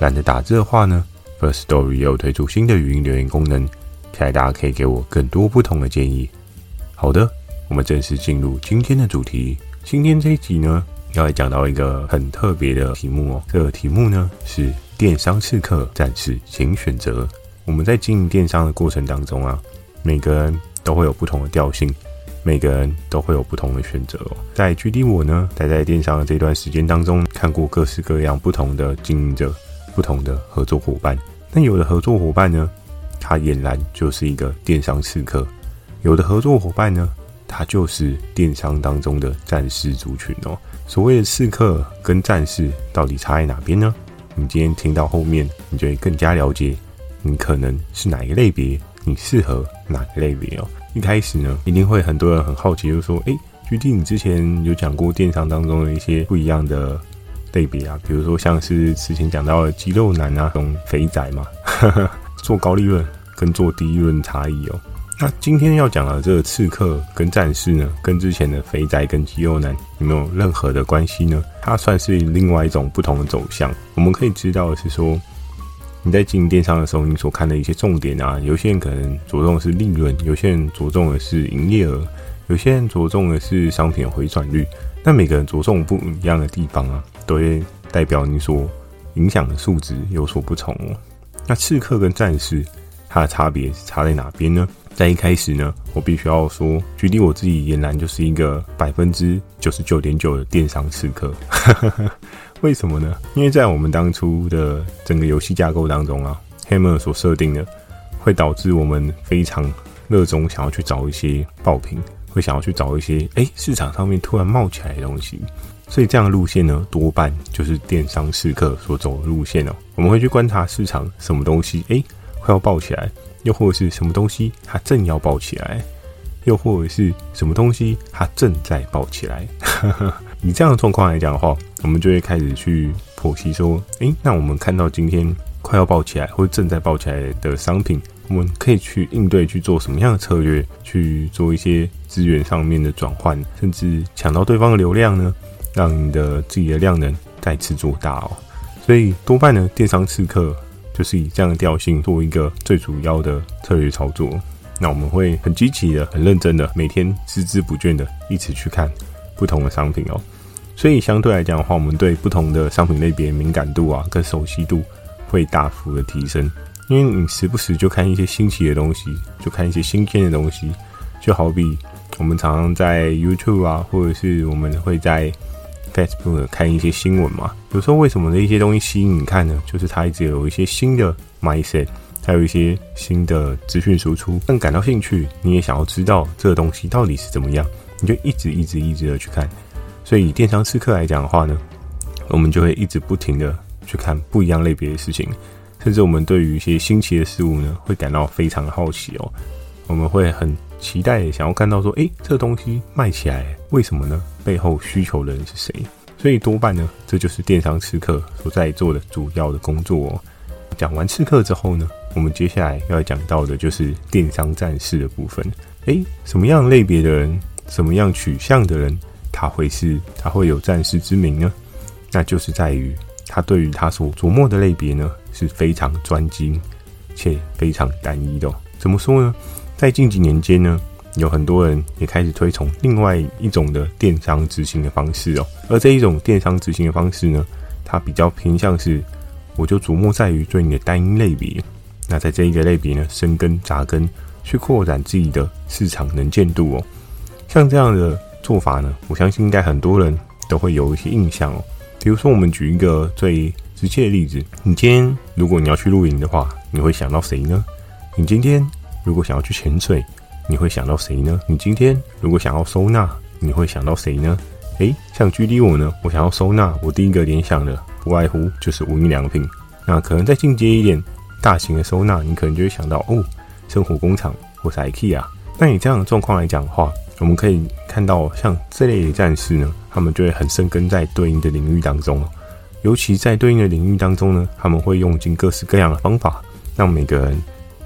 懒得打字的话呢，First Story 也有推出新的语音留言功能，期待大家可以给我更多不同的建议。好的，我们正式进入今天的主题。今天这一集呢，要来讲到一个很特别的题目哦。这个题目呢是电商刺客战士，请选择。我们在经营电商的过程当中啊，每个人都会有不同的调性，每个人都会有不同的选择哦。在距离我呢，待在电商的这段时间当中，看过各式各样不同的经营者。不同的合作伙伴，那有的合作伙伴呢，他俨然就是一个电商刺客；有的合作伙伴呢，他就是电商当中的战士族群哦。所谓的刺客跟战士到底差在哪边呢？你今天听到后面，你就会更加了解你可能是哪一个类别，你适合哪个类别哦。一开始呢，一定会很多人很好奇，就说，诶，GD 你之前有讲过电商当中的一些不一样的。类别啊，比如说像是之前讲到的肌肉男啊，这种肥仔嘛，做高利润跟做低利润差异哦。那今天要讲的这个刺客跟战士呢，跟之前的肥宅跟肌肉男有没有任何的关系呢？它算是另外一种不同的走向。我们可以知道的是说，你在经营电商的时候，你所看的一些重点啊，有些人可能着重的是利润，有些人着重的是营业额，有些人着重的是商品回转率。那每个人着重不一样的地方啊。都会代表你所影响的数值有所不同哦。那刺客跟战士，它的差别差在哪边呢？在一开始呢，我必须要说，举例我自己俨然就是一个百分之九十九点九的电商刺客。为什么呢？因为在我们当初的整个游戏架构当中啊，Hammer 所设定的，会导致我们非常热衷想要去找一些爆品，会想要去找一些哎市场上面突然冒起来的东西。所以这样的路线呢，多半就是电商刺客所走的路线哦。我们会去观察市场什么东西，诶，快要爆起来，又或者是什么东西它正要爆起来，又或者是什么东西它正在爆起来。以这样的状况来讲的话，我们就会开始去剖析说，诶，那我们看到今天快要爆起来或者正在爆起来的商品，我们可以去应对去做什么样的策略，去做一些资源上面的转换，甚至抢到对方的流量呢？让你的自己的量能再次做大哦，所以多半呢，电商刺客就是以这样的调性做一个最主要的策略操作。那我们会很积极的、很认真的，每天孜孜不倦的一直去看不同的商品哦。所以相对来讲的话，我们对不同的商品类别敏感度啊，跟熟悉度会大幅的提升。因为你时不时就看一些新奇的东西，就看一些新鲜的东西，就好比我们常常在 YouTube 啊，或者是我们会在 Facebook 看一些新闻嘛，有时候为什么的一些东西吸引你看呢？就是它一直有一些新的 mindset，还有一些新的资讯输出，更感到兴趣，你也想要知道这个东西到底是怎么样，你就一直一直一直的去看。所以以电商刺客来讲的话呢，我们就会一直不停的去看不一样类别的事情，甚至我们对于一些新奇的事物呢，会感到非常的好奇哦，我们会很。期待想要看到说，诶，这个东西卖起来，为什么呢？背后需求的人是谁？所以多半呢，这就是电商刺客所在做的主要的工作哦。讲完刺客之后呢，我们接下来要讲到的就是电商战士的部分。诶，什么样类别的人，什么样取向的人，他会是他会有战士之名呢？那就是在于他对于他所琢磨的类别呢，是非常专精且非常单一的。怎么说呢？在近几年间呢，有很多人也开始推崇另外一种的电商执行的方式哦。而这一种电商执行的方式呢，它比较偏向是，我就琢磨在于对你的单一类别。那在这一个类别呢，生根扎根，去扩展自己的市场能见度哦。像这样的做法呢，我相信应该很多人都会有一些印象哦。比如说，我们举一个最直接的例子，你今天如果你要去露营的话，你会想到谁呢？你今天。如果想要去潜水，你会想到谁呢？你今天如果想要收纳，你会想到谁呢？诶，像 GD 我呢，我想要收纳，我第一个联想的不外乎就是无印良品，那可能再进阶一点，大型的收纳，你可能就会想到哦，生活工厂或是 IKEA。那以这样的状况来讲的话，我们可以看到，像这类的战士呢，他们就会很深根在对应的领域当中。尤其在对应的领域当中呢，他们会用尽各式各样的方法，让每个人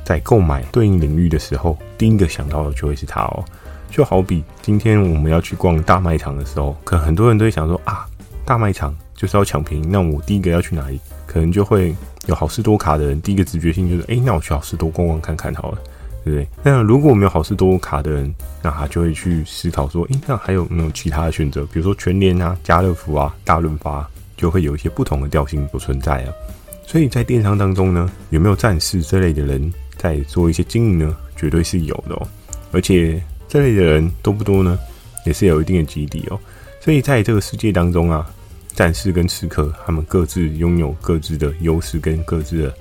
在购买对应领域的时候，第一个想到的就会是他哦。就好比今天我们要去逛大卖场的时候，可能很多人都会想说啊，大卖场就是要抢便宜，那我第一个要去哪里？可能就会有好事多卡的人，第一个直觉性就是，哎、那我去好事多逛逛看看好了。对不对？那如果没有好事多卡的人，那他就会去思考说，诶，那还有没有其他的选择？比如说全联啊、家乐福啊、大润发，就会有一些不同的调性所存在啊。所以在电商当中呢，有没有战士这类的人在做一些经营呢？绝对是有的哦。而且这类的人多不多呢？也是有一定的基底哦。所以在这个世界当中啊，战士跟刺客他们各自拥有各自的优势跟各自的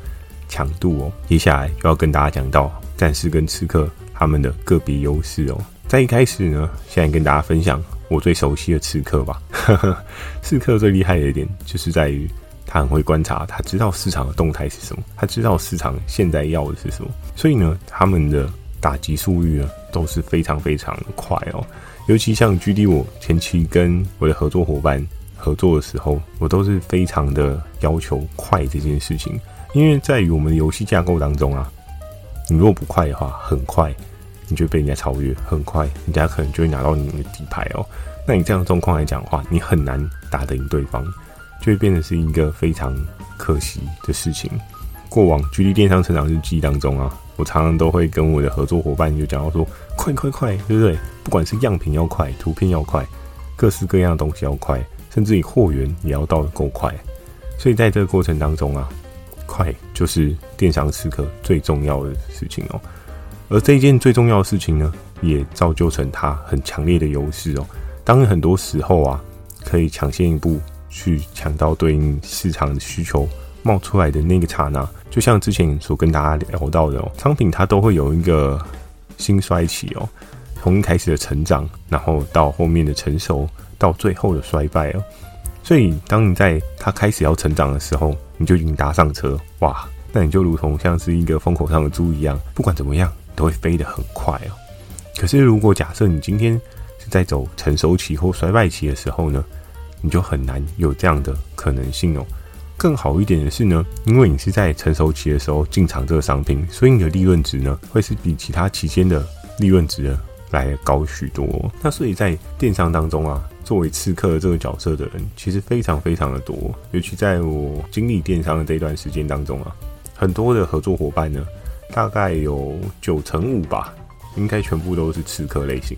强度哦。接下来就要跟大家讲到。战士跟刺客他们的个别优势哦，在一开始呢，先跟大家分享我最熟悉的刺客吧。刺客最厉害的一点就是在于他很会观察，他知道市场的动态是什么，他知道市场现在要的是什么，所以呢，他们的打击速率呢都是非常非常快哦。尤其像 GD，我前期跟我的合作伙伴合作的时候，我都是非常的要求快这件事情，因为在于我们的游戏架构当中啊。你如果不快的话，很快你就被人家超越，很快人家可能就会拿到你的底牌哦。那你这样状况来讲的话，你很难打得赢对方，就会变得是一个非常可惜的事情。过往距离电商成长日记当中啊，我常常都会跟我的合作伙伴就讲到说，快快快，对不对？不管是样品要快，图片要快，各式各样的东西要快，甚至你货源也要到得够快。所以在这个过程当中啊。快就是电商刺客最重要的事情哦，而这一件最重要的事情呢，也造就成它很强烈的优势哦。当很多时候啊，可以抢先一步去抢到对应市场的需求冒出来的那个刹那，就像之前所跟大家聊到的哦，商品它都会有一个兴衰期哦，从一开始的成长，然后到后面的成熟，到最后的衰败哦。所以，当你在它开始要成长的时候，你就已经搭上车，哇！那你就如同像是一个风口上的猪一样，不管怎么样都会飞得很快哦。可是，如果假设你今天在走成熟期或衰败期的时候呢，你就很难有这样的可能性哦。更好一点的是呢，因为你是在成熟期的时候进场这个商品，所以你的利润值呢会是比其他期间的利润值呢来高许多。那所以在电商当中啊。作为刺客这个角色的人，其实非常非常的多。尤其在我经历电商的这段时间当中啊，很多的合作伙伴呢，大概有九成五吧，应该全部都是刺客类型。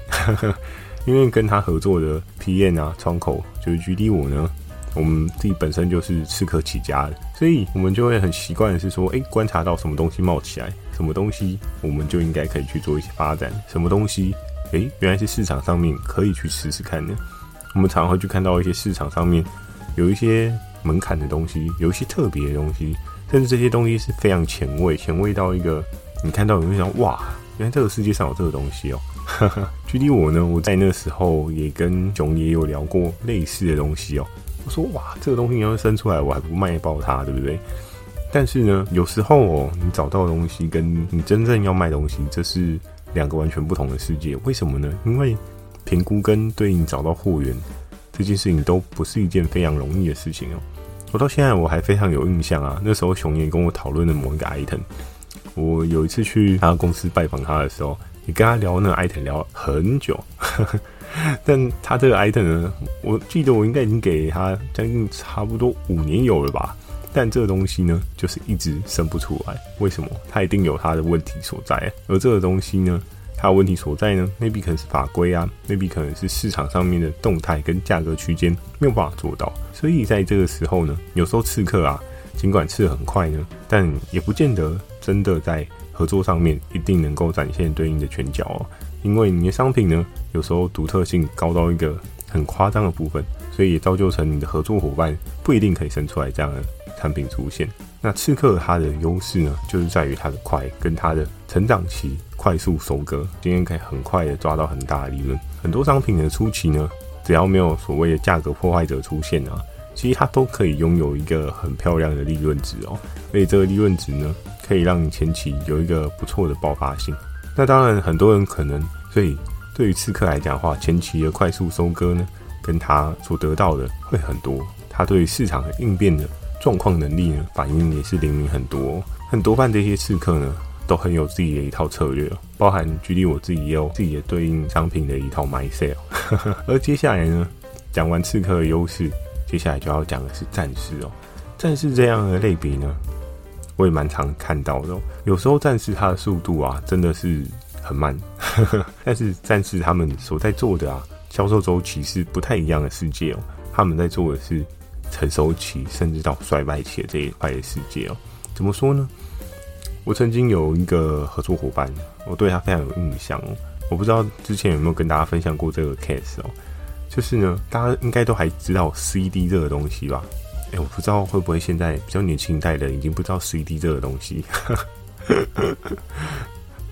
因为跟他合作的 PM 啊，窗口就是 GD 我呢，我们自己本身就是刺客起家的，所以我们就会很习惯的是说，哎，观察到什么东西冒起来，什么东西我们就应该可以去做一些发展，什么东西，哎，原来是市场上面可以去试试看的。我们常常会去看到一些市场上面有一些门槛的东西，有一些特别的东西，甚至这些东西是非常前卫，前卫到一个你看到你会想哇，原来这个世界上有这个东西哦。具体我呢，我在那时候也跟熊也有聊过类似的东西哦。我说哇，这个东西要是生出来，我还不卖爆它，对不对？但是呢，有时候哦，你找到的东西跟你真正要卖东西，这是两个完全不同的世界。为什么呢？因为评估跟对应找到货源这件事情都不是一件非常容易的事情哦。我到现在我还非常有印象啊，那时候熊爷跟我讨论的某一个 item，我有一次去他公司拜访他的时候，也跟他聊那个 item 聊很久，呵 呵但他这个 item 呢，我记得我应该已经给他将近差不多五年有了吧，但这个东西呢，就是一直生不出来。为什么？他一定有他的问题所在，而这个东西呢，它问题所在呢？maybe 可能是法规啊，maybe 可能是市场上面的动态跟价格区间没有办法做到。所以在这个时候呢，有时候刺客啊，尽管刺得很快呢，但也不见得真的在合作上面一定能够展现对应的拳脚哦。因为你的商品呢，有时候独特性高到一个很夸张的部分，所以也造就成你的合作伙伴不一定可以生出来这样的产品出现。那刺客它的优势呢，就是在于它的快跟它的成长期。快速收割，今天可以很快的抓到很大的利润。很多商品的初期呢，只要没有所谓的价格破坏者出现啊，其实它都可以拥有一个很漂亮的利润值哦。所以这个利润值呢，可以让你前期有一个不错的爆发性。那当然，很多人可能，所以对于刺客来讲的话，前期的快速收割呢，跟他所得到的会很多。他对市场的应变的状况能力呢，反应也是灵敏很多。很多半这些刺客呢，都很有自己的一套策略，包含举例我自己也有自己的对应商品的一套 mindset。而接下来呢，讲完刺客的优势，接下来就要讲的是战士哦。战士这样的类比呢，我也蛮常看到的。有时候战士他的速度啊，真的是很慢，但是战士他们所在做的啊，销售周期是不太一样的世界哦。他们在做的是成熟期，甚至到衰败期的这一块的世界哦。怎么说呢？我曾经有一个合作伙伴，我对他非常有印象哦。我不知道之前有没有跟大家分享过这个 case 哦，就是呢，大家应该都还知道 CD 这个东西吧？哎，我不知道会不会现在比较年轻一代的已经不知道 CD 这个东西。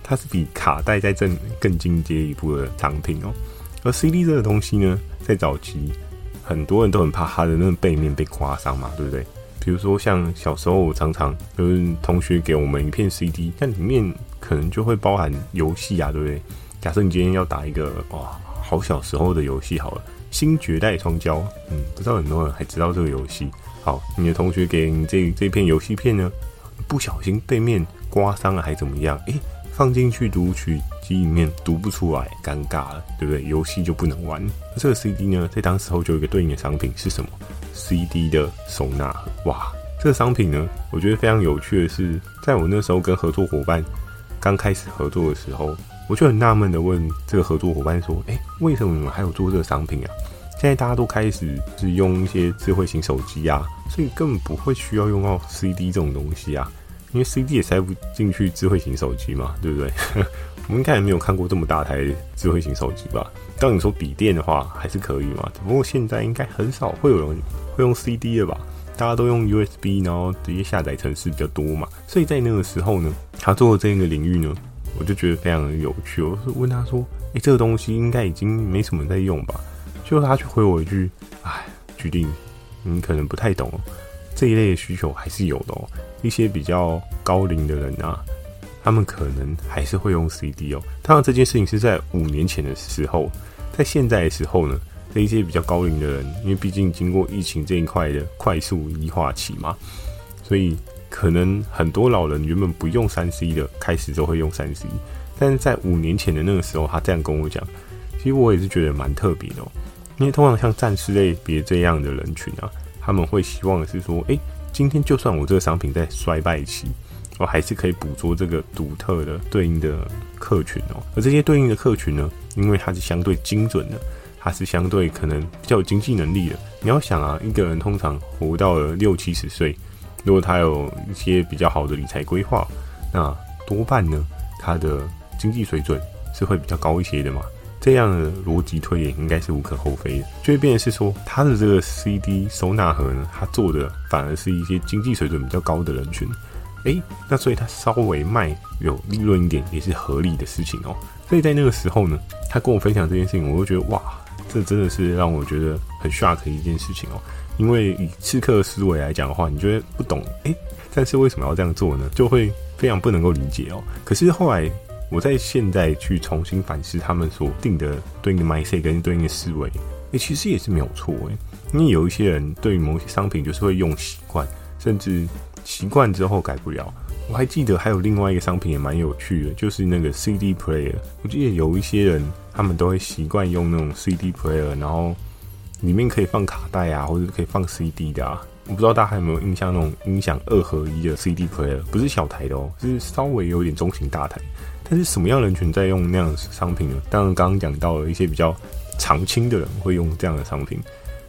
它是比卡带再正更进阶一步的藏品哦。而 CD 这个东西呢，在早期很多人都很怕它的那个背面被刮伤嘛，对不对？比如说，像小时候常常就是同学给我们一片 CD，但里面可能就会包含游戏啊，对不对？假设你今天要打一个哇，好小时候的游戏好了，《新绝代双骄》，嗯，不知道很多人还知道这个游戏。好，你的同学给你这这片游戏片呢，不小心背面刮伤了，还怎么样？诶，放进去读取机里面读不出来，尴尬了，对不对？游戏就不能玩。那这个 CD 呢，在当时候就有一个对应的商品是什么？CD 的收纳盒，哇，这个商品呢，我觉得非常有趣的是，在我那时候跟合作伙伴刚开始合作的时候，我就很纳闷的问这个合作伙伴说：“哎，为什么你们还有做这个商品啊？现在大家都开始是用一些智慧型手机啊，所以根本不会需要用到 CD 这种东西啊，因为 CD 也塞不进去智慧型手机嘛，对不对？我们应该也没有看过这么大台智慧型手机吧？当你说笔电的话，还是可以嘛，只不过现在应该很少会有人。”会用 CD 的吧？大家都用 USB，然后直接下载程式比较多嘛。所以在那个时候呢，他做的这个领域呢，我就觉得非常的有趣。我是问他说：“哎，这个东西应该已经没什么在用吧？”就他去回我一句：“哎，决定你可能不太懂，这一类的需求还是有的哦。一些比较高龄的人啊，他们可能还是会用 CD 哦。当然，这件事情是在五年前的时候，在现在的时候呢。”这一些比较高龄的人，因为毕竟经过疫情这一块的快速异化期嘛，所以可能很多老人原本不用三 C 的，开始就会用三 C。但是在五年前的那个时候，他这样跟我讲，其实我也是觉得蛮特别的哦。因为通常像战士类别这样的人群啊，他们会希望的是说，诶，今天就算我这个商品在衰败期，我还是可以捕捉这个独特的对应的客群哦。而这些对应的客群呢，因为它是相对精准的。它是相对可能比较有经济能力的。你要想啊，一个人通常活到了六七十岁，如果他有一些比较好的理财规划，那多半呢，他的经济水准是会比较高一些的嘛。这样的逻辑推演应该是无可厚非的。就会变成是说，他的这个 CD 收纳盒呢，他做的反而是一些经济水准比较高的人群。诶，那所以他稍微卖有利润一点，也是合理的事情哦。所以在那个时候呢，他跟我分享这件事情，我就觉得哇。这真的是让我觉得很 shock 的一件事情哦，因为以刺客思维来讲的话，你觉得不懂，诶，但是为什么要这样做呢？就会非常不能够理解哦。可是后来我在现在去重新反思他们所定的对应的 mindset 跟对应的思维，诶，其实也是没有错诶。因为有一些人对于某些商品就是会用习惯，甚至习惯之后改不了。我还记得还有另外一个商品也蛮有趣的，就是那个 CD player。我记得有一些人他们都会习惯用那种 CD player，然后里面可以放卡带啊，或者可以放 CD 的啊。我不知道大家还有没有印象那种音响二合一的 CD player，不是小台的哦，是稍微有点中型大台。但是什么样人群在用那样的商品呢？当然刚刚讲到了一些比较长青的人会用这样的商品。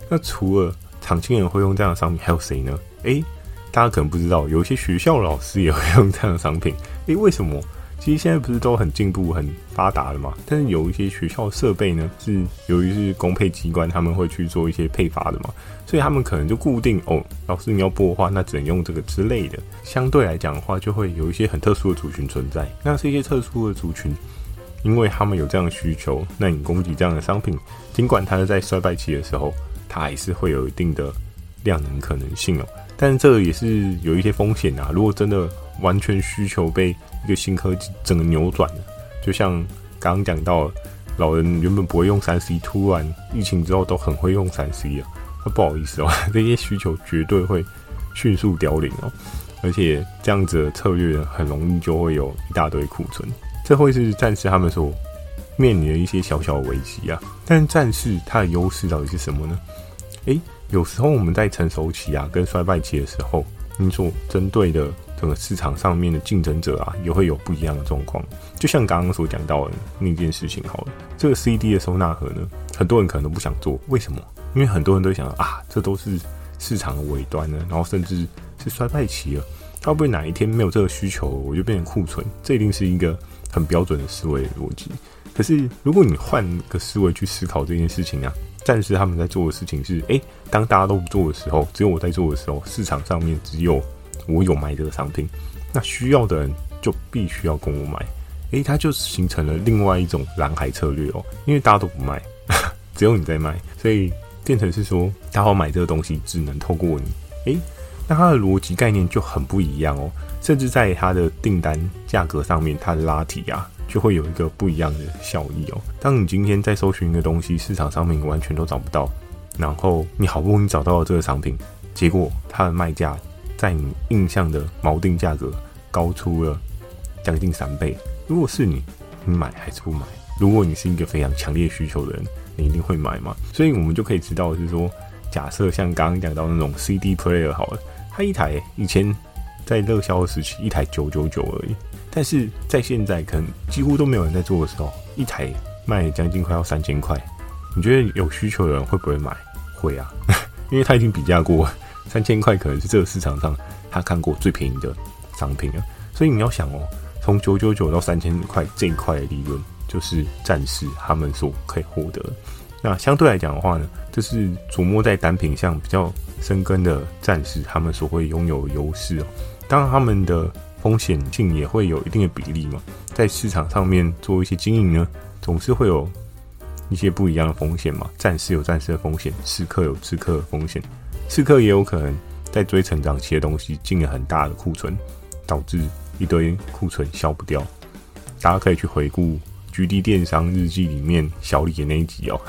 那除了长青人会用这样的商品，还有谁呢？诶。大家可能不知道，有一些学校老师也会用这样的商品。诶，为什么？其实现在不是都很进步、很发达了嘛？但是有一些学校设备呢，是由于是公配机关，他们会去做一些配发的嘛，所以他们可能就固定哦，老师你要播的话，那只能用这个之类的。相对来讲的话，就会有一些很特殊的族群存在。那这些特殊的族群，因为他们有这样的需求，那你供给这样的商品，尽管它是在衰败期的时候，它还是会有一定的。量能可能性哦。但是这也是有一些风险啊。如果真的完全需求被一个新科技整个扭转了，就像刚刚讲到，老人原本不会用三 C，突然疫情之后都很会用三 C 啊，那不好意思哦，这些需求绝对会迅速凋零哦。而且这样子的策略很容易就会有一大堆库存，这会是战士他们所面临的一些小小的危机啊。但战士它的优势到底是什么呢？诶，有时候我们在成熟期啊跟衰败期的时候，你所针对的整个市场上面的竞争者啊，也会有不一样的状况。就像刚刚所讲到的那件事情好了，这个 CD 的收纳盒呢，很多人可能都不想做，为什么？因为很多人都想啊，这都是市场的尾端呢，然后甚至。是衰败期了，会不会哪一天没有这个需求，我就变成库存？这一定是一个很标准的思维逻辑。可是如果你换个思维去思考这件事情啊，暂时他们在做的事情是：诶，当大家都不做的时候，只有我在做的时候，市场上面只有我有卖这个商品，那需要的人就必须要跟我买。诶，它就形成了另外一种蓝海策略哦，因为大家都不卖，只有你在卖，所以变成是说，他要买这个东西只能透过你。诶。那它的逻辑概念就很不一样哦，甚至在它的订单价格上面，它的拉提啊，就会有一个不一样的效益哦。当你今天在搜寻一个东西，市场上面完全都找不到，然后你好不容易找到了这个商品，结果它的卖价在你印象的锚定价格高出了将近三倍。如果是你，你买还是不买？如果你是一个非常强烈需求的人，你一定会买嘛。所以我们就可以知道是说，假设像刚刚讲到那种 CD player 好了。它一台以前在热销时期一台九九九而已，但是在现在可能几乎都没有人在做的时候，一台卖将近快要三千块。你觉得有需求的人会不会买？会啊，因为他已经比价过，三千块可能是这个市场上他看过最便宜的商品了。所以你要想哦，从九九九到三千块这一块的利润，就是战士他们所可以获得。那相对来讲的话呢，这是琢磨在单品上比较深耕的战士，他们所会拥有优势哦。当然，他们的风险性也会有一定的比例嘛。在市场上面做一些经营呢，总是会有一些不一样的风险嘛。战士有战士的风险，刺客有刺客的风险，刺客也有可能在追成长期的东西进了很大的库存，导致一堆库存消不掉。大家可以去回顾。GD 电商日记里面小李的那一集哦，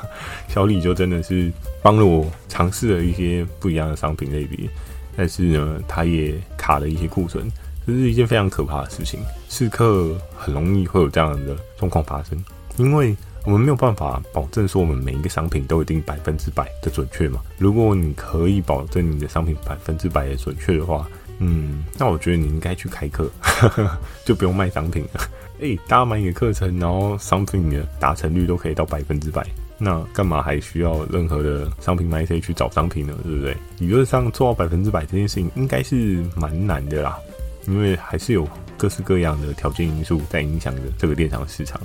小李就真的是帮了我尝试了一些不一样的商品类别，但是呢，他也卡了一些库存，这是一件非常可怕的事情。刺客很容易会有这样的状况发生，因为我们没有办法保证说我们每一个商品都一定百分之百的准确嘛。如果你可以保证你的商品百分之百的准确的话，嗯，那我觉得你应该去开课，就不用卖商品了。诶、欸，大家买你的课程，然后商品的达成率都可以到百分之百，那干嘛还需要任何的商品卖 C 去找商品呢？对不对？理论上做到百分之百这件事情应该是蛮难的啦，因为还是有各式各样的条件因素在影响着这个电商市场。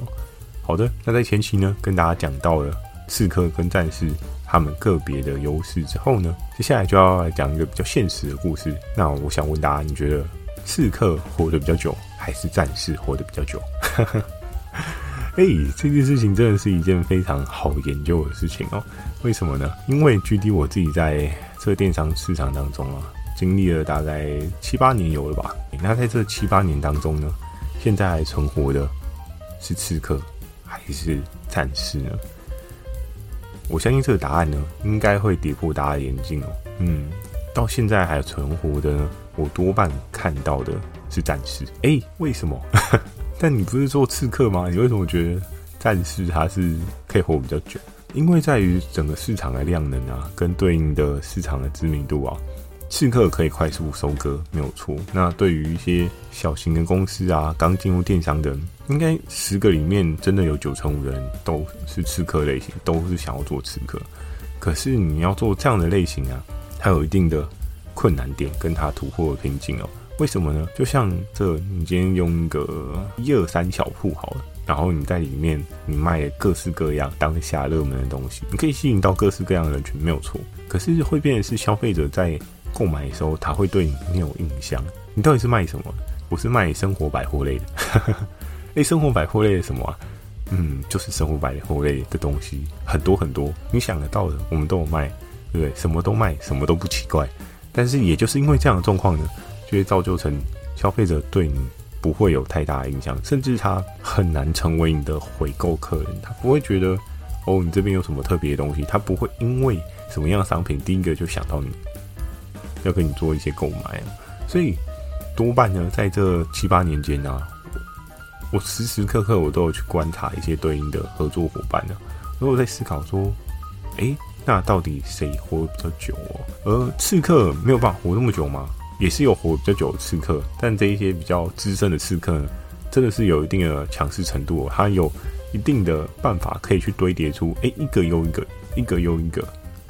好的，那在前期呢，跟大家讲到了刺客跟战士他们个别的优势之后呢，接下来就要来讲一个比较现实的故事。那我想问大家，你觉得刺客活得比较久？还是战士活得比较久。哎、欸，这件事情真的是一件非常好研究的事情哦。为什么呢？因为距离我自己在这个电商市场当中啊，经历了大概七八年有了吧。那在这七八年当中呢，现在还存活的是刺客还是战士呢？我相信这个答案呢，应该会跌破大家的眼镜哦。嗯，到现在还存活的呢，我多半看到的。是战士，哎、为什么？但你不是做刺客吗？你为什么觉得战士他是可以活比较久？因为在于整个市场的量能啊，跟对应的市场的知名度啊，刺客可以快速收割，没有错。那对于一些小型的公司啊，刚进入电商的，应该十个里面真的有九成五人都是刺客类型，都是想要做刺客。可是你要做这样的类型啊，它有一定的困难点，跟它突破的瓶颈哦。为什么呢？就像这，你今天用一个一二三小铺好了，然后你在里面你卖各式各样当下热门的东西，你可以吸引到各式各样的人群，没有错。可是会变的是消费者在购买的时候，他会对你没有印象。你到底是卖什么？我是卖生活百货类的。哎，生活百货类的什么啊？嗯，就是生活百货类的东西很多很多，你想得到的我们都有卖。对不对？什么都卖，什么都不奇怪。但是也就是因为这样的状况呢，就会造就成消费者对你不会有太大的印象，甚至他很难成为你的回购客人。他不会觉得哦，你这边有什么特别的东西，他不会因为什么样的商品第一个就想到你要跟你做一些购买啊。所以多半呢，在这七八年间啊，我时时刻刻我都有去观察一些对应的合作伙伴呢，然后我在思考说，诶。那到底谁活比较久哦？而刺客没有办法活那么久吗？也是有活比较久的刺客，但这一些比较资深的刺客呢，真的是有一定的强势程度哦。他有一定的办法可以去堆叠出，诶，一个又一个，一个又一个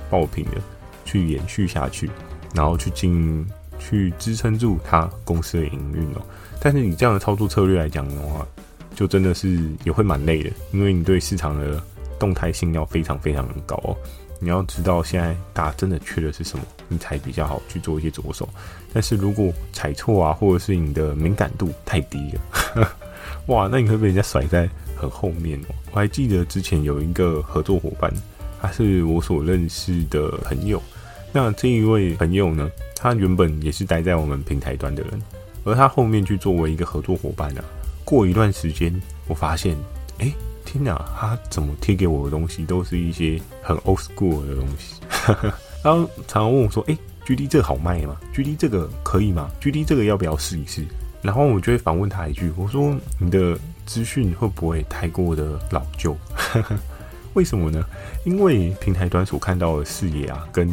爆品的去延续下去，然后去经营，去支撑住他公司的营运哦。但是你这样的操作策略来讲的话，就真的是也会蛮累的，因为你对市场的动态性要非常非常高哦。你要知道，现在大家真的缺的是什么，你才比较好去做一些着手。但是如果踩错啊，或者是你的敏感度太低了，哇，那你会被人家甩在很后面哦。我还记得之前有一个合作伙伴，他是我所认识的朋友。那这一位朋友呢，他原本也是待在我们平台端的人，而他后面去作为一个合作伙伴呢，过一段时间，我发现，哎。天哪，他怎么贴给我的东西都是一些很 old school 的东西。然后常常问我说：“哎，GD 这个好卖吗？GD 这个可以吗？GD 这个要不要试一试？”然后我就会反问他一句：“我说你的资讯会不会太过的老旧？为什么呢？因为平台端所看到的视野啊，跟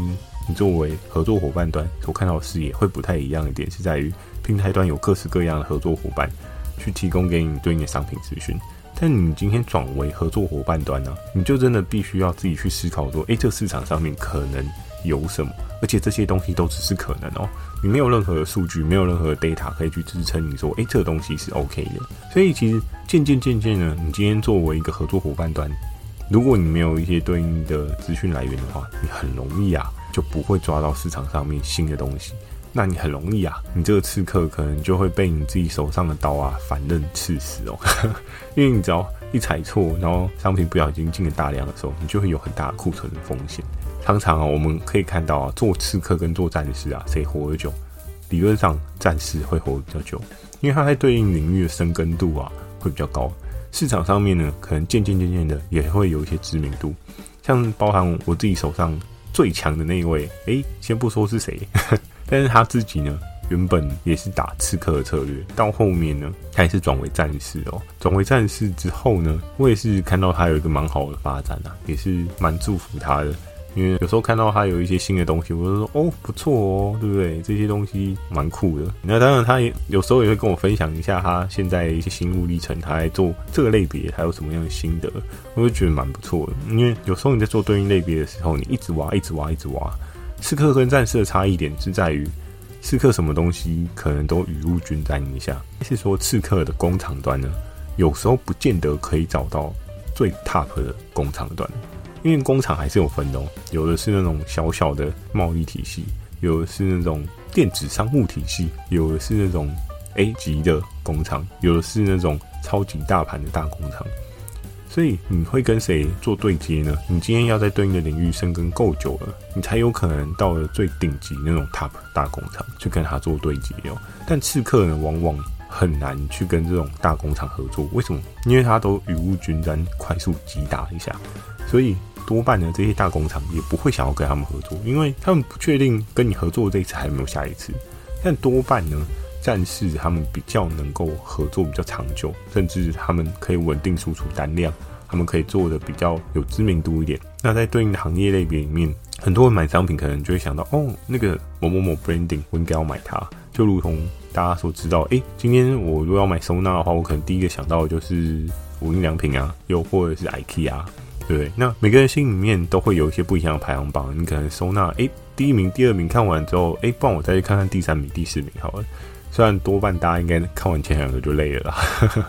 你作为合作伙伴端所看到的视野会不太一样一点，是在于平台端有各式各样的合作伙伴去提供给你对应的商品资讯。”但你今天转为合作伙伴端呢、你就真的必须要自己去思考说，诶、这市场上面可能有什么？而且这些东西都只是可能哦，你没有任何的数据，没有任何的 data 可以去支撑你说，诶、这个东西是 OK 的。所以其实渐渐渐渐呢，你今天作为一个合作伙伴端，如果你没有一些对应的资讯来源的话，你很容易啊，就不会抓到市场上面新的东西。那你很容易啊，你这个刺客可能就会被你自己手上的刀啊反刃刺死哦，因为你只要一踩错，然后商品不小心进了大量的时候，你就会有很大的库存的风险。常常啊，我们可以看到啊，做刺客跟做战士啊，谁活得久？理论上战士会活得比较久，因为他在对应领域的深耕度啊会比较高，市场上面呢可能渐渐渐渐的也会有一些知名度，像包含我自己手上最强的那一位，诶，先不说是谁。但是他自己呢，原本也是打刺客的策略，到后面呢，他也是转为战士哦。转为战士之后呢，我也是看到他有一个蛮好的发展啊，也是蛮祝福他的。因为有时候看到他有一些新的东西，我就说哦，不错哦，对不对？这些东西蛮酷的。那当然，他也有时候也会跟我分享一下他现在的一些心路历程，他在做这个类别还有什么样的心得，我就觉得蛮不错的。因为有时候你在做对应类别的时候，你一直挖，一直挖，一直挖。刺客跟战士的差异点是在于，刺客什么东西可能都雨露均沾一下。是说刺客的工厂端呢，有时候不见得可以找到最 top 的工厂端，因为工厂还是有分的哦。有的是那种小小的贸易体系，有的是那种电子商务体系，有的是那种 A 级的工厂，有的是那种超级大盘的大工厂。所以你会跟谁做对接呢？你今天要在对应的领域深耕够久了，你才有可能到了最顶级那种 top 大工厂去跟他做对接哦。但刺客呢，往往很难去跟这种大工厂合作。为什么？因为他都雨露均沾，快速击打一下，所以多半呢，这些大工厂也不会想要跟他们合作，因为他们不确定跟你合作这一次还有没有下一次。但多半呢，战士他们比较能够合作比较长久，甚至他们可以稳定输出单量，他们可以做的比较有知名度一点。那在对应的行业类别里面，很多人买商品可能就会想到，哦，那个某某某 branding，我应该要买它。就如同大家所知道，诶，今天我如果要买收纳的话，我可能第一个想到的就是无印良品啊，又或者是 IKEA，对不对？那每个人心里面都会有一些不一样的排行榜，你可能收纳，诶，第一名、第二名看完之后，诶，不然我再去看看第三名、第四名好了。虽然多半大家应该看完前两个就累了啦，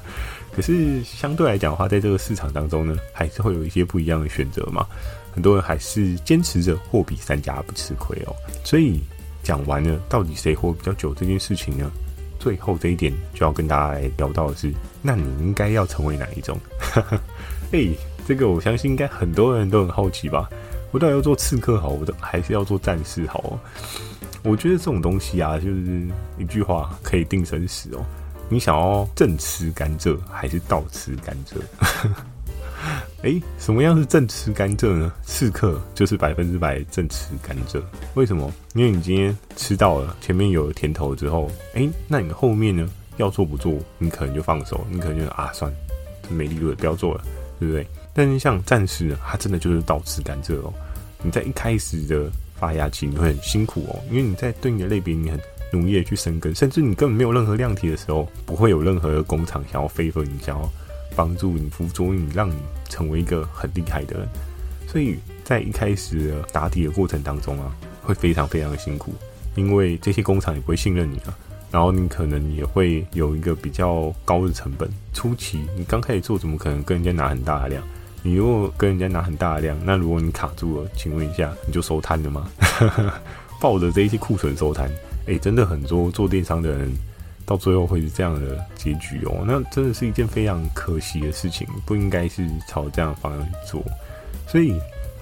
可是相对来讲的话，在这个市场当中呢，还是会有一些不一样的选择嘛。很多人还是坚持着货比三家不吃亏哦。所以讲完了，到底谁活比较久这件事情呢？最后这一点就要跟大家来聊到的是，那你应该要成为哪一种？哎，这个我相信应该很多人都很好奇吧。我到底要做刺客好，我还是要做战士好？我觉得这种东西啊，就是一句话可以定生死哦。你想要正吃甘蔗还是倒吃甘蔗？哎、什么样是正吃甘蔗呢？刺客就是百分之百正吃甘蔗。为什么？因为你今天吃到了前面有甜头之后，哎、那你后面呢？要做不做？你可能就放手，你可能就啊，算了，没利润，不要做了，对不对？但是像战士呢，他真的就是倒吃甘蔗哦。你在一开始的发芽期，你会很辛苦哦，因为你在对应的类别，你很努力的去生根，甚至你根本没有任何量体的时候，不会有任何的工厂想要飞分你，想要帮助你、辅佐你，让你成为一个很厉害的人。所以在一开始的打底的过程当中啊，会非常非常的辛苦，因为这些工厂也不会信任你啊，然后你可能也会有一个比较高的成本。初期你刚开始做，怎么可能跟人家拿很大的量？你如果跟人家拿很大的量，那如果你卡住了，请问一下，你就收摊了吗？抱着这一些库存收摊，哎、欸，真的很多做电商的人到最后会是这样的结局哦。那真的是一件非常可惜的事情，不应该是朝这样的方向去做。所以，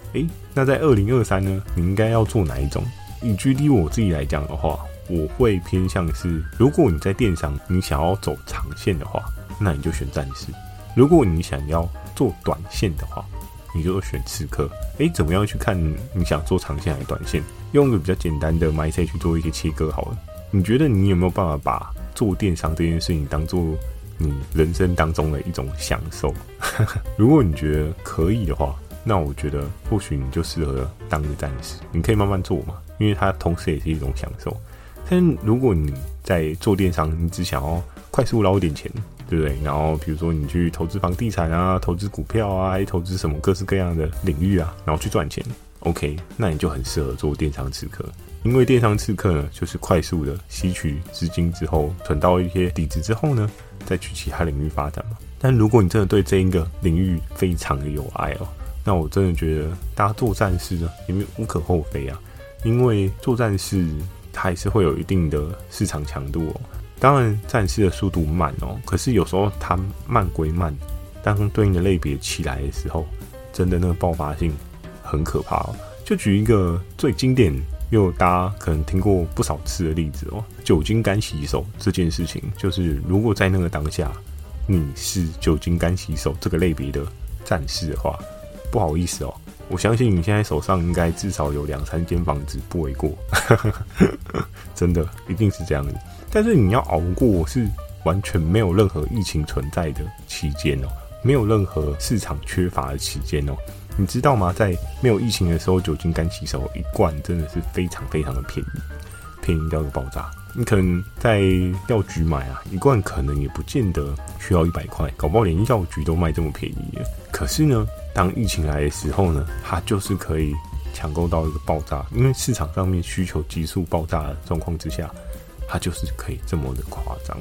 哎、欸，那在二零二三呢，你应该要做哪一种？以 GD 我自己来讲的话，我会偏向是，如果你在电商，你想要走长线的话，那你就选战士；如果你想要做短线的话，你就选刺客。诶，怎么样去看你想做长线还是短线？用个比较简单的 m y s e 去做一些切割好了。你觉得你有没有办法把做电商这件事情当做你人生当中的一种享受？如果你觉得可以的话，那我觉得或许你就适合当个战士。你可以慢慢做嘛，因为它同时也是一种享受。但如果你在做电商，你只想要快速捞点钱。对不对？然后比如说你去投资房地产啊，投资股票啊，还投资什么各式各样的领域啊，然后去赚钱，OK，那你就很适合做电商刺客，因为电商刺客呢，就是快速的吸取资金之后，存到一些底子之后呢，再去其他领域发展嘛。但如果你真的对这一个领域非常的有爱哦，那我真的觉得大家做战士呢，也无可厚非啊，因为做战士它还是会有一定的市场强度哦。当然，战士的速度慢哦，可是有时候它慢归慢，当对应的类别起来的时候，真的那个爆发性很可怕哦。就举一个最经典又大家可能听过不少次的例子哦，酒精干洗手这件事情，就是如果在那个当下你是酒精干洗手这个类别的战士的话，不好意思哦，我相信你现在手上应该至少有两三间房子不为过，真的一定是这样子。但是你要熬过是完全没有任何疫情存在的期间哦，没有任何市场缺乏的期间哦，你知道吗？在没有疫情的时候，酒精干洗手一罐真的是非常非常的便宜，便宜到个爆炸。你可能在药局买啊，一罐可能也不见得需要一百块，搞不好连药局都卖这么便宜。可是呢，当疫情来的时候呢，它就是可以抢购到一个爆炸，因为市场上面需求急速爆炸的状况之下。它就是可以这么的夸张，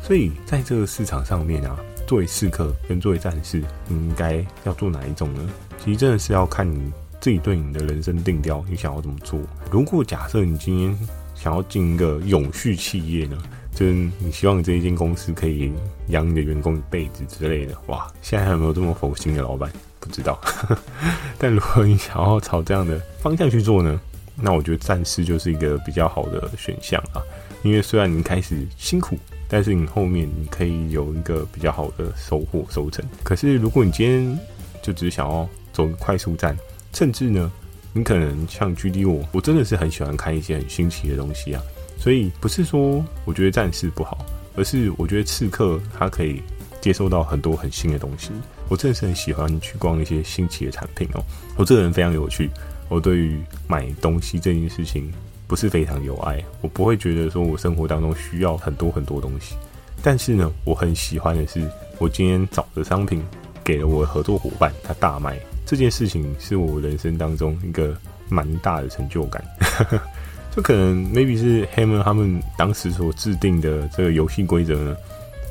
所以在这个市场上面啊，作为刺客跟作为战士，你应该要做哪一种呢？其实真的是要看你自己对你的人生定调，你想要怎么做。如果假设你今天想要进一个永续企业呢，就是你希望这一间公司可以养你的员工一辈子之类的，哇，现在还有没有这么佛心的老板？不知道。但如果你想要朝这样的方向去做呢，那我觉得暂时就是一个比较好的选项啊。因为虽然你开始辛苦，但是你后面你可以有一个比较好的收获收成。可是如果你今天就只想要走快速战，甚至呢，你可能像 GD 我，我真的是很喜欢看一些很新奇的东西啊。所以不是说我觉得战士不好，而是我觉得刺客他可以接受到很多很新的东西。我真的是很喜欢去逛一些新奇的产品哦。我这个人非常有趣，我对于买东西这件事情。不是非常有爱，我不会觉得说我生活当中需要很多很多东西，但是呢，我很喜欢的是，我今天找的商品给了我的合作伙伴，他大卖这件事情，是我人生当中一个蛮大的成就感。就可能 maybe 是 Hammer 他们当时所制定的这个游戏规则呢，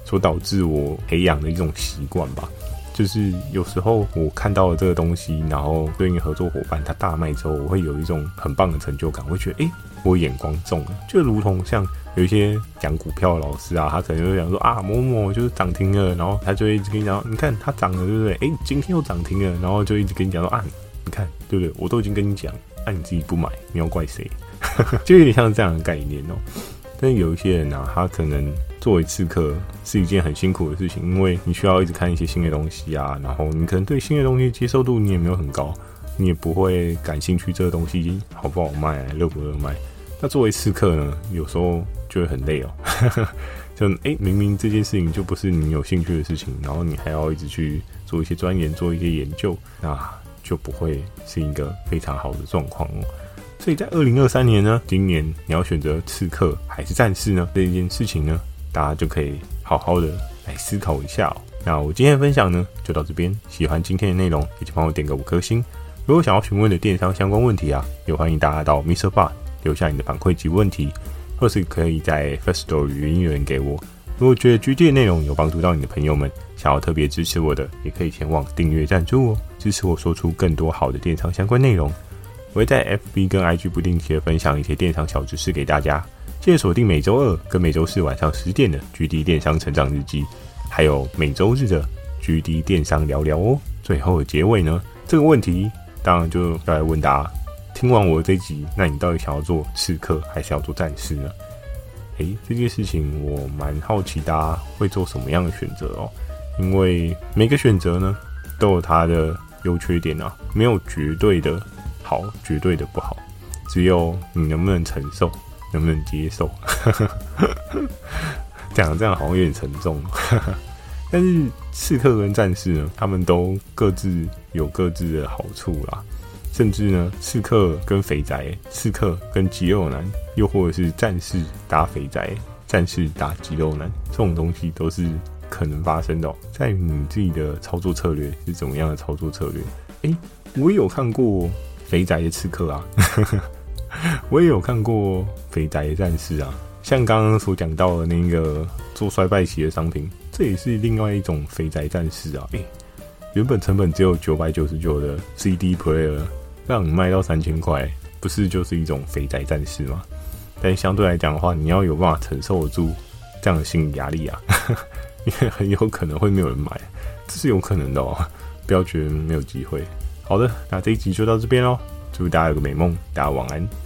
所导致我培养的一种习惯吧。就是有时候我看到了这个东西，然后对应合作伙伴他大卖之后，我会有一种很棒的成就感，我会觉得诶、我眼光中了，就如同像有一些讲股票的老师啊，他可能就会讲说啊某某就是涨停了，然后他就一直跟你讲，你看它涨了对不对？诶、今天又涨停了，然后就一直跟你讲说啊，你看，对不对？我都已经跟你讲，那、你自己不买，你要怪谁？就有点像这样的概念哦。但是有一些人啊，他可能作为刺客是一件很辛苦的事情，因为你需要一直看一些新的东西啊，然后你可能对新的东西接受度你也没有很高，你也不会感兴趣这个东西好不好卖，热不热卖。那作为刺客呢，有时候就会很累哦。就哎、明明这件事情就不是你有兴趣的事情，然后你还要一直去做一些钻研、做一些研究，那就不会是一个非常好的状况哦。所以在二零二三年呢，今年你要选择刺客还是战士呢？这一件事情呢，大家就可以好好的来思考一下哦。那我今天的分享呢，就到这边。喜欢今天的内容，也请帮我点个五颗星。如果想要询问的电商相关问题啊，也欢迎大家到 MixerBox 留下你的反馈及问题。或是可以在 Firstory 语音留言给我。如果觉得 GD 的内容有帮助到你的朋友们，想要特别支持我的，也可以前往订阅赞助哦，支持我说出更多好的电商相关内容。我会在 FB 跟 IG 不定期的分享一些电商小知识给大家。记得锁定每周二跟每周四晚上十点的 GD 电商成长日记，还有每周日的 GD 电商聊聊哦。最后的结尾呢，这个问题当然就要来问大家。听完我这集，那你到底想要做刺客还是要做战士呢？诶，这件事情我蛮好奇，大家会做什么样的选择哦？因为每个选择呢，都有它的优缺点啊，没有绝对的好，绝对的不好，只有你能不能承受，能不能接受。讲这样好像有点沉重，但是刺客跟战士呢，他们都各自有各自的好处啦。甚至呢，刺客跟肥宅，刺客跟肌肉男，又或者是战士打肥宅，战士打肌肉男，这种东西都是可能发生的喔。在你自己的操作策略是怎么样的操作策略？诶，我也有看过肥宅的刺客啊，我也有看过肥宅的战士啊。像刚刚所讲到的那个做衰败期的商品，这也是另外一种肥宅战士啊。诶，原本成本只有九百九十九的 CD player。让你卖到三千块，不是就是一种肥宅战士吗？但相对来讲的话，你要有办法承受得住这样的心理压力啊，因为很有可能会没有人买，这是有可能的哦。不要觉得没有机会。好的，那这一集就到这边喽，祝大家有个美梦，大家晚安。